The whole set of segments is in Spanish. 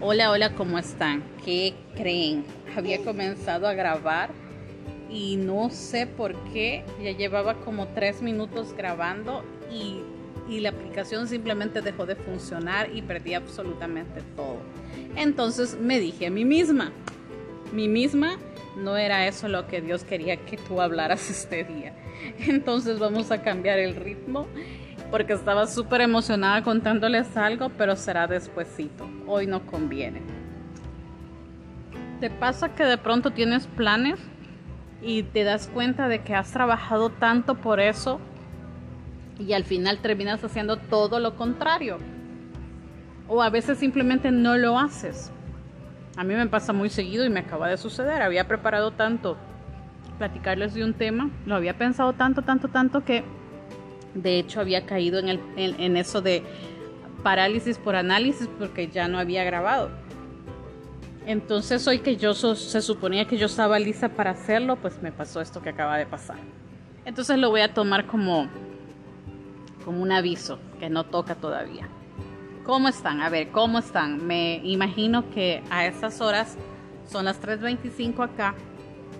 Hola, hola, ¿cómo están? ¿Qué creen? Había comenzado a grabar y no sé por qué, ya llevaba como tres minutos grabando y, y la aplicación simplemente dejó de funcionar y perdí absolutamente todo. Entonces me dije a mí misma, mí misma, no era eso lo que Dios quería que tú hablaras este día. Entonces vamos a cambiar el ritmo porque estaba súper emocionada contándoles algo, pero será despuesito. Hoy no conviene. ¿Te pasa que de pronto tienes planes y te das cuenta de que has trabajado tanto por eso y al final terminas haciendo todo lo contrario? O a veces simplemente no lo haces. A mí me pasa muy seguido y me acaba de suceder. Había preparado tanto platicarles de un tema, lo había pensado tanto, tanto, tanto que de hecho, había caído en, eso de parálisis por análisis porque ya no había grabado. Entonces hoy que yo se suponía que yo estaba lista para hacerlo, pues me pasó esto que acaba de pasar. Entonces lo voy a tomar como, como un aviso que no toca todavía. ¿Cómo están? A ver, ¿cómo están? Me imagino que a estas horas son las 3.25 acá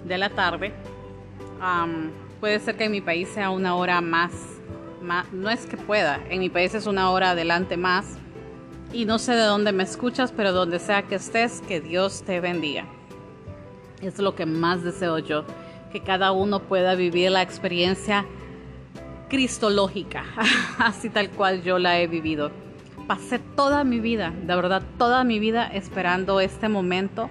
de la tarde. puede ser que en mi país sea una hora más no es que pueda, en mi país es una hora adelante más. Y no sé de dónde me escuchas, pero donde sea que estés, que Dios te bendiga. Es lo que más deseo yo, que cada uno pueda vivir la experiencia cristológica, así tal cual yo la he vivido. Pasé toda mi vida, de verdad, toda mi vida esperando este momento,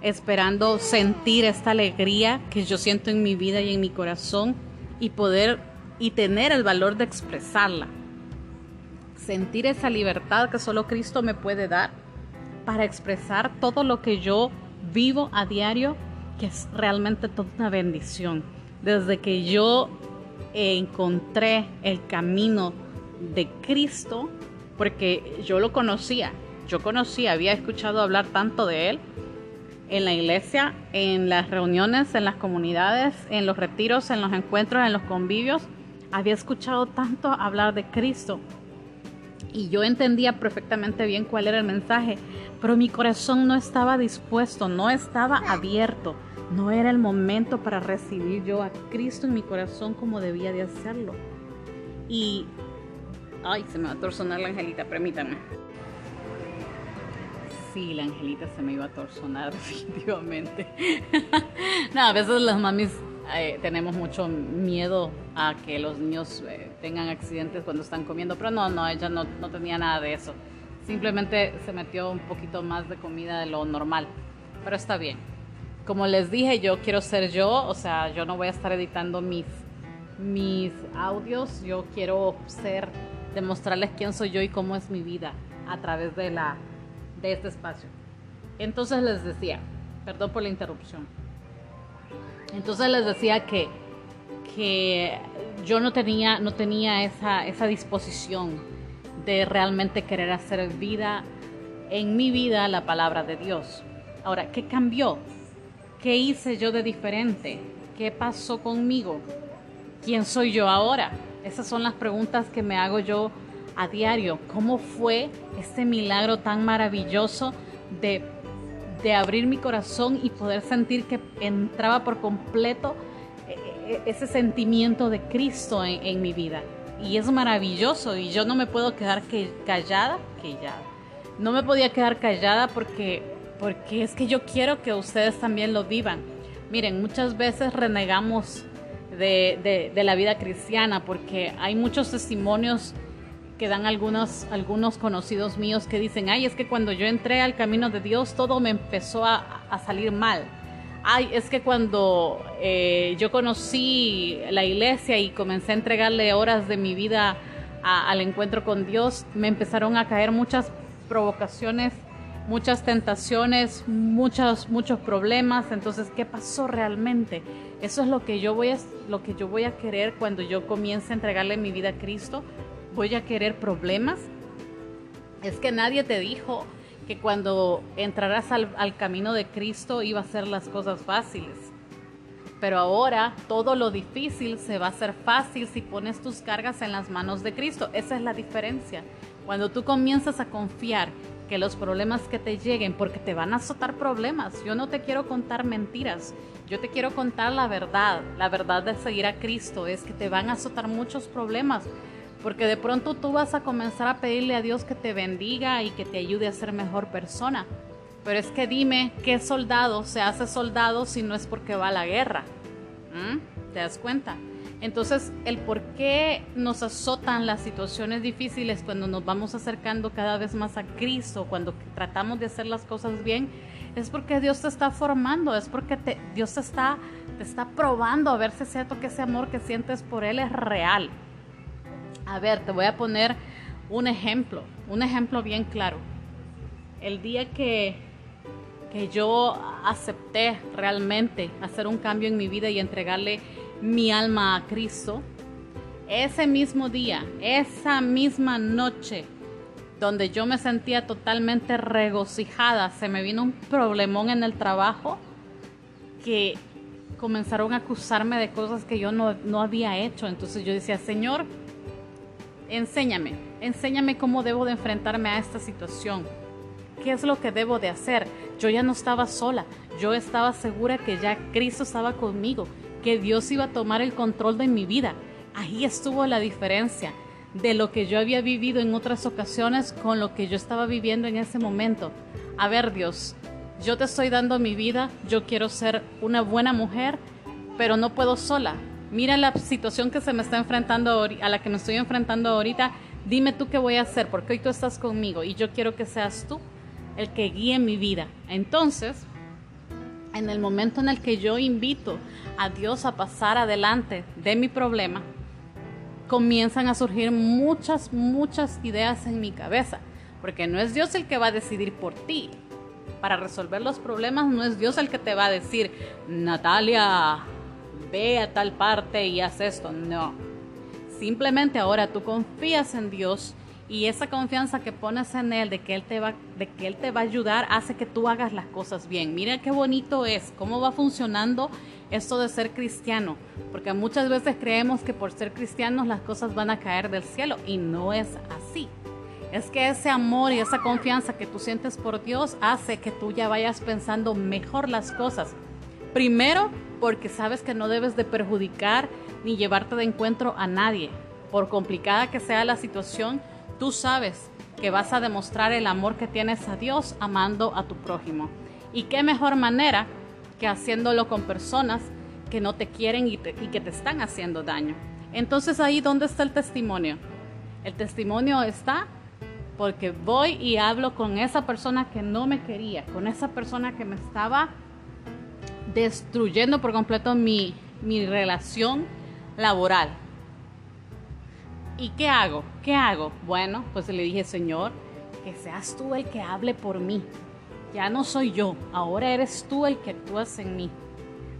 esperando sentir esta alegría que yo siento en mi vida y en mi corazón y poder y tener el valor de expresarla. Sentir esa libertad que solo Cristo me puede dar para expresar todo lo que yo vivo a diario, que es realmente toda una bendición. Desde que yo encontré el camino de Cristo, porque yo lo conocía, yo conocía, había escuchado hablar tanto de Él en la iglesia, en las reuniones, en las comunidades, en los retiros, en los encuentros, en los convivios, había escuchado tanto hablar de Cristo y yo entendía perfectamente bien cuál era el mensaje, pero mi corazón no estaba dispuesto, no estaba abierto, no era el momento para recibir yo a Cristo en mi corazón como debía de hacerlo. Y, ay, se me va a torsonar la angelita, permítanme. Sí, la angelita se me iba a torsonar definitivamente. no, a veces las mamis eh, tenemos mucho miedo a que los niños eh, tengan accidentes cuando están comiendo, pero no, no, ella no, no tenía nada de eso. Simplemente se metió un poquito más de comida de lo normal, pero está bien. Como les dije, yo quiero ser yo, o sea, yo no voy a estar editando mis, mis audios, yo quiero ser, demostrarles quién soy yo y cómo es mi vida a través de, la, de este espacio. Entonces les decía, perdón por la interrupción entonces les decía que, que yo no tenía, no tenía esa, esa disposición de realmente querer hacer vida en mi vida la palabra de Dios. Ahora, ¿qué cambió? ¿Qué hice yo de diferente? ¿Qué pasó conmigo? ¿Quién soy yo ahora? Esas son las preguntas que me hago yo a diario. ¿Cómo fue este milagro tan maravilloso de de abrir mi corazón y poder sentir que entraba por completo eh, eh, ese sentimiento de Cristo en, mi vida. Y es maravilloso y yo no me puedo quedar que, callada, ya. No me podía quedar callada porque, porque es que yo quiero que ustedes también lo vivan. Miren, muchas veces renegamos de, de la vida cristiana porque hay muchos testimonios que dan algunos, algunos conocidos míos que dicen, ay, es que cuando yo entré al camino de Dios todo me empezó a, a salir mal. Ay, es que cuando eh, yo conocí la iglesia y comencé a entregarle horas de mi vida al encuentro con Dios, me empezaron a caer muchas provocaciones, muchas tentaciones, muchos, muchos problemas. Entonces, ¿qué pasó realmente? Eso es lo que yo voy a, lo que yo voy a querer cuando yo comience a entregarle mi vida a Cristo voy a querer problemas? Es que nadie te dijo que cuando entrarás al, camino de Cristo iba a ser las cosas fáciles. Pero ahora todo lo difícil se va a hacer fácil si pones tus cargas en las manos de Cristo. Esa es la diferencia. Cuando tú comienzas a confiar que los problemas que te lleguen, porque te van a azotar problemas. Yo no te quiero contar mentiras, yo te quiero contar la verdad. La verdad de seguir a Cristo es que te van a azotar muchos problemas, porque de pronto tú vas a comenzar a pedirle a Dios que te bendiga y que te ayude a ser mejor persona. Pero es que dime, ¿qué soldado se hace soldado si no es porque va a la guerra? ¿Mm? ¿Te das cuenta? Entonces, el por qué nos azotan las situaciones difíciles cuando nos vamos acercando cada vez más a Cristo, cuando tratamos de hacer las cosas bien, es porque Dios te está formando, es porque Dios te está, te está probando a ver si es cierto que ese amor que sientes por Él es real. A ver, te voy a poner un ejemplo, un ejemplo bien claro. El día que, que yo acepté realmente hacer un cambio en mi vida y entregarle mi alma a Cristo, ese mismo día, esa misma noche, donde yo me sentía totalmente regocijada, se me vino un problemón en el trabajo que comenzaron a acusarme de cosas que yo no, no había hecho. Entonces yo decía, Señor, enséñame, enséñame cómo debo de enfrentarme a esta situación. ¿Qué es lo que debo de hacer? Yo ya no estaba sola, yo estaba segura que ya Cristo estaba conmigo que Dios iba a tomar el control de mi vida. Ahí estuvo la diferencia de lo que yo había vivido en otras ocasiones con lo que yo estaba viviendo en ese momento. A ver Dios, yo te estoy dando mi vida, yo quiero ser una buena mujer, pero no puedo sola. Mira la situación que se me está enfrentando, a la que me estoy enfrentando ahorita. Dime tú qué voy a hacer, porque hoy tú estás conmigo y yo quiero que seas tú el que guíe mi vida. Entonces, en el momento en el que yo invito a Dios a pasar adelante de mi problema, comienzan a surgir muchas, muchas ideas en mi cabeza, porque no es Dios el que va a decidir por ti. Para resolver los problemas no es Dios el que te va a decir, Natalia, ve a tal parte y haz esto. No. Simplemente ahora tú confías en Dios y esa confianza que pones en él de que él te va de que él te va a ayudar hace que tú hagas las cosas bien. Mira qué bonito es, cómo va funcionando esto de ser cristiano, porque muchas veces creemos que por ser cristianos las cosas van a caer del cielo y no es así. Es que ese amor y esa confianza que tú sientes por Dios hace que tú ya vayas pensando mejor las cosas. Primero, porque sabes que no debes de perjudicar ni llevarte de encuentro a nadie. Por complicada que sea la situación, Tú sabes que vas a demostrar el amor que tienes a Dios amando a tu prójimo. Y qué mejor manera que haciéndolo con personas que no te quieren y, que te están haciendo daño. Entonces ahí dónde está el testimonio. El testimonio está porque voy y hablo con esa persona que no me quería, con esa persona que me estaba destruyendo por completo mi, mi relación laboral. ¿Y qué hago? ¿Qué hago? Bueno, pues le dije, Señor, que seas tú el que hable por mí. Ya no soy yo, ahora eres tú el que actúas en mí.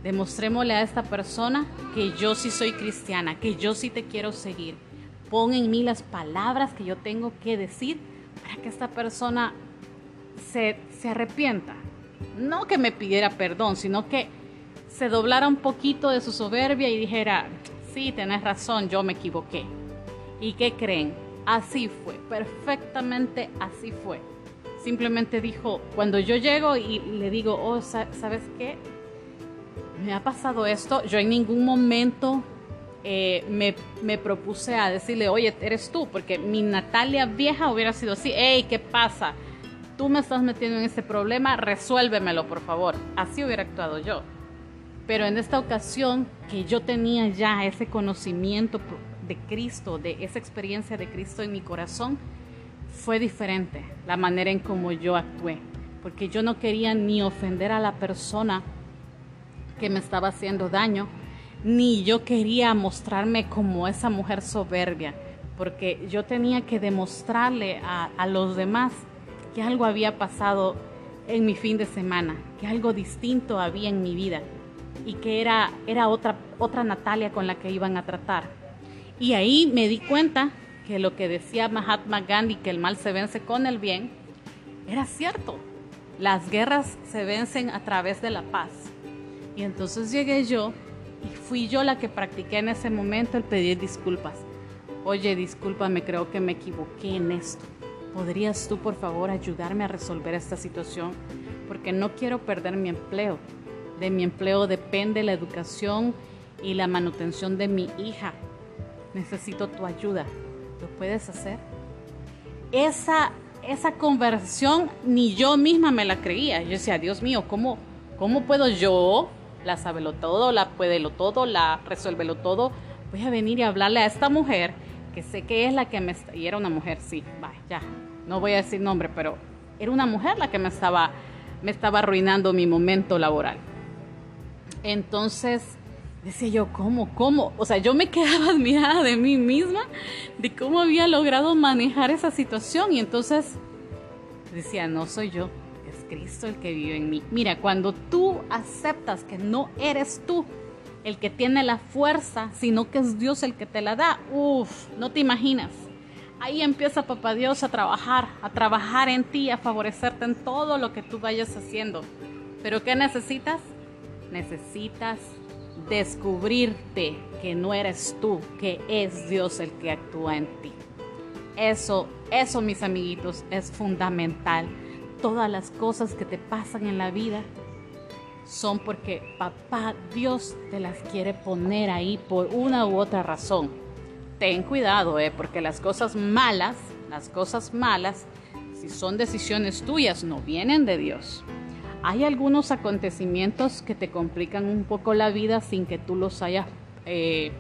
Demostrémosle a esta persona que yo sí soy cristiana, que yo sí te quiero seguir. Pon en mí las palabras que yo tengo que decir para que esta persona se, se arrepienta. No que me pidiera perdón, sino que se doblara un poquito de su soberbia y dijera, sí, tenés razón, yo me equivoqué. ¿Y qué creen? Así fue, perfectamente así fue. Simplemente dijo, cuando yo llego y le digo, oh, ¿sabes qué? Me ha pasado esto, yo en ningún momento eh, me, me, propuse a decirle, oye, eres tú, porque mi Natalia vieja hubiera sido así, hey, ¿qué pasa? Tú me estás metiendo en este problema, resuélvemelo, por favor. Así hubiera actuado yo. Pero en esta ocasión que yo tenía ya ese conocimiento de Cristo, de esa experiencia de Cristo en mi corazón, fue diferente la manera en cómo yo actué, porque yo no quería ni ofender a la persona que me estaba haciendo daño, ni yo quería mostrarme como esa mujer soberbia, porque yo tenía que demostrarle a, a los demás que algo había pasado en mi fin de semana, que algo distinto había en mi vida y que era, era otra, otra Natalia con la que iban a tratar. Y ahí me di cuenta que lo que decía Mahatma Gandhi, que el mal se vence con el bien, era cierto. Las guerras se vencen a través de la paz. Y entonces llegué yo y fui yo la que practiqué en ese momento el pedir disculpas. Oye, discúlpame, creo que me equivoqué en esto. ¿Podrías tú por favor ayudarme a resolver esta situación? Porque no quiero perder mi empleo. De mi empleo depende la educación y la manutención de mi hija. Necesito tu ayuda. ¿Lo puedes hacer? Esa, esa conversión ni yo misma me la creía. Yo decía, Dios mío, ¿cómo, cómo puedo yo, la sabelo todo, la puedelo todo, la resuélvelo todo? Voy a venir y hablarle a esta mujer que sé que es la que me... Y era una mujer, sí, vaya, ya. No voy a decir nombre, pero era una mujer la que me estaba, me estaba arruinando mi momento laboral. Entonces, decía yo, ¿cómo? ¿Cómo? O sea, yo me quedaba admirada de mí misma, de cómo había logrado manejar esa situación. Y entonces decía, no soy yo, es Cristo el que vive en mí. Mira, cuando tú aceptas que no eres tú el que tiene la fuerza, sino que es Dios el que te la da, uff, no te imaginas. Ahí empieza papá Dios a trabajar, a trabajar en ti, a favorecerte en todo lo que tú vayas haciendo. Pero ¿qué necesitas? Necesitas descubrirte que no eres tú, que es Dios el que actúa en ti. Eso, eso mis amiguitos, es fundamental. Todas las cosas que te pasan en la vida son porque papá Dios te las quiere poner ahí por una u otra razón. Ten cuidado, eh, porque las cosas malas, las cosas malas, si son decisiones tuyas, no vienen de Dios. Hay algunos acontecimientos que te complican un poco la vida sin que tú los hayas, eh,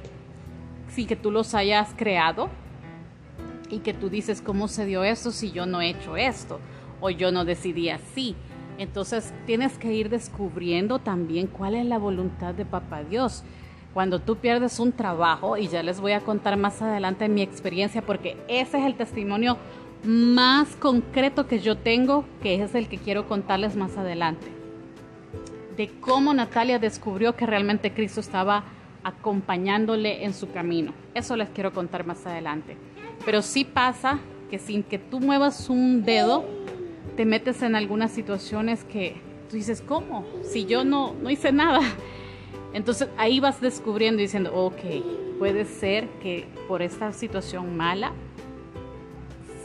sin que tú los hayas creado y que tú dices cómo se dio eso si yo no he hecho esto o yo no decidí así. Entonces tienes que ir descubriendo también cuál es la voluntad de Papá Dios. Cuando tú pierdes un trabajo, y ya les voy a contar más adelante mi experiencia, porque ese es el testimonio más concreto que yo tengo, que es el que quiero contarles más adelante. De cómo Natalia descubrió que realmente Cristo estaba acompañándole en su camino. Eso les quiero contar más adelante. Pero sí pasa que sin que tú muevas un dedo, te metes en algunas situaciones que tú dices, ¿cómo? Si yo no, no hice nada. Entonces ahí vas descubriendo y diciendo, ok, puede ser que por esta situación mala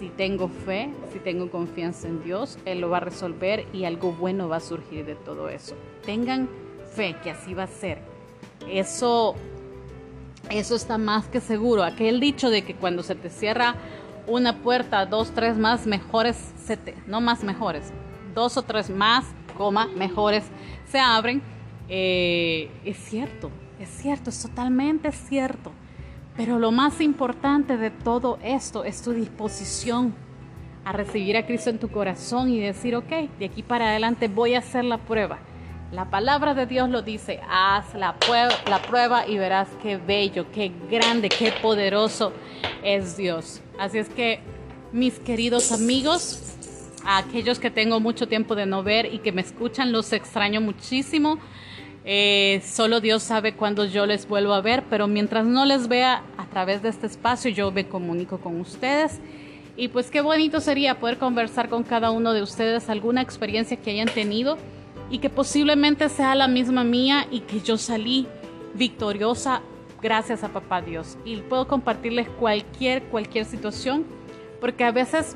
si tengo fe, si tengo confianza en Dios, Él lo va a resolver y algo bueno va a surgir de todo eso. Tengan fe que así va a ser. Eso, eso está más que seguro. Aquel dicho de que cuando se te cierra una puerta, dos, tres más mejores, se no más mejores, dos o tres más, coma, mejores se abren, eh, es cierto, es cierto, es totalmente cierto. Pero lo más importante de todo esto es tu disposición a recibir a Cristo en tu corazón y decir, ok, de aquí para adelante voy a hacer la prueba. La palabra de Dios lo dice, haz la prueba, la prueba y verás qué bello, qué grande, qué poderoso es Dios. Así es que, mis queridos amigos, a aquellos que tengo mucho tiempo de no ver y que me escuchan, los extraño muchísimo. Eh, solo Dios sabe cuándo yo les vuelvo a ver, pero mientras no les vea a través de este espacio, yo me comunico con ustedes. Y pues qué bonito sería poder conversar con cada uno de ustedes alguna experiencia que hayan tenido y que posiblemente sea la misma mía y que yo salí victoriosa gracias a papá Dios. Y puedo compartirles cualquier, cualquier situación, porque a veces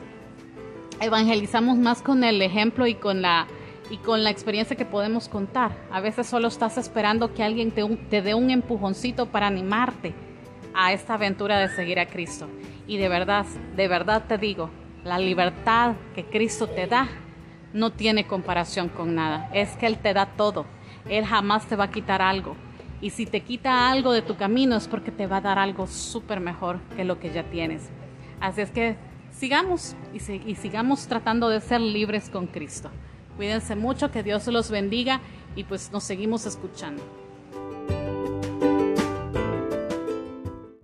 evangelizamos más con el ejemplo y con la y con la experiencia que podemos contar. A veces solo estás esperando que alguien te, dé un empujoncito para animarte a esta aventura de seguir a Cristo. Y de verdad, de verdad te digo, la libertad que Cristo te da no tiene comparación con nada. Es que Él te da todo. Él jamás te va a quitar algo. Y si te quita algo de tu camino es porque te va a dar algo súper mejor que lo que ya tienes. Así es que sigamos y sigamos tratando de ser libres con Cristo. Cuídense mucho, que Dios los bendiga y pues nos seguimos escuchando.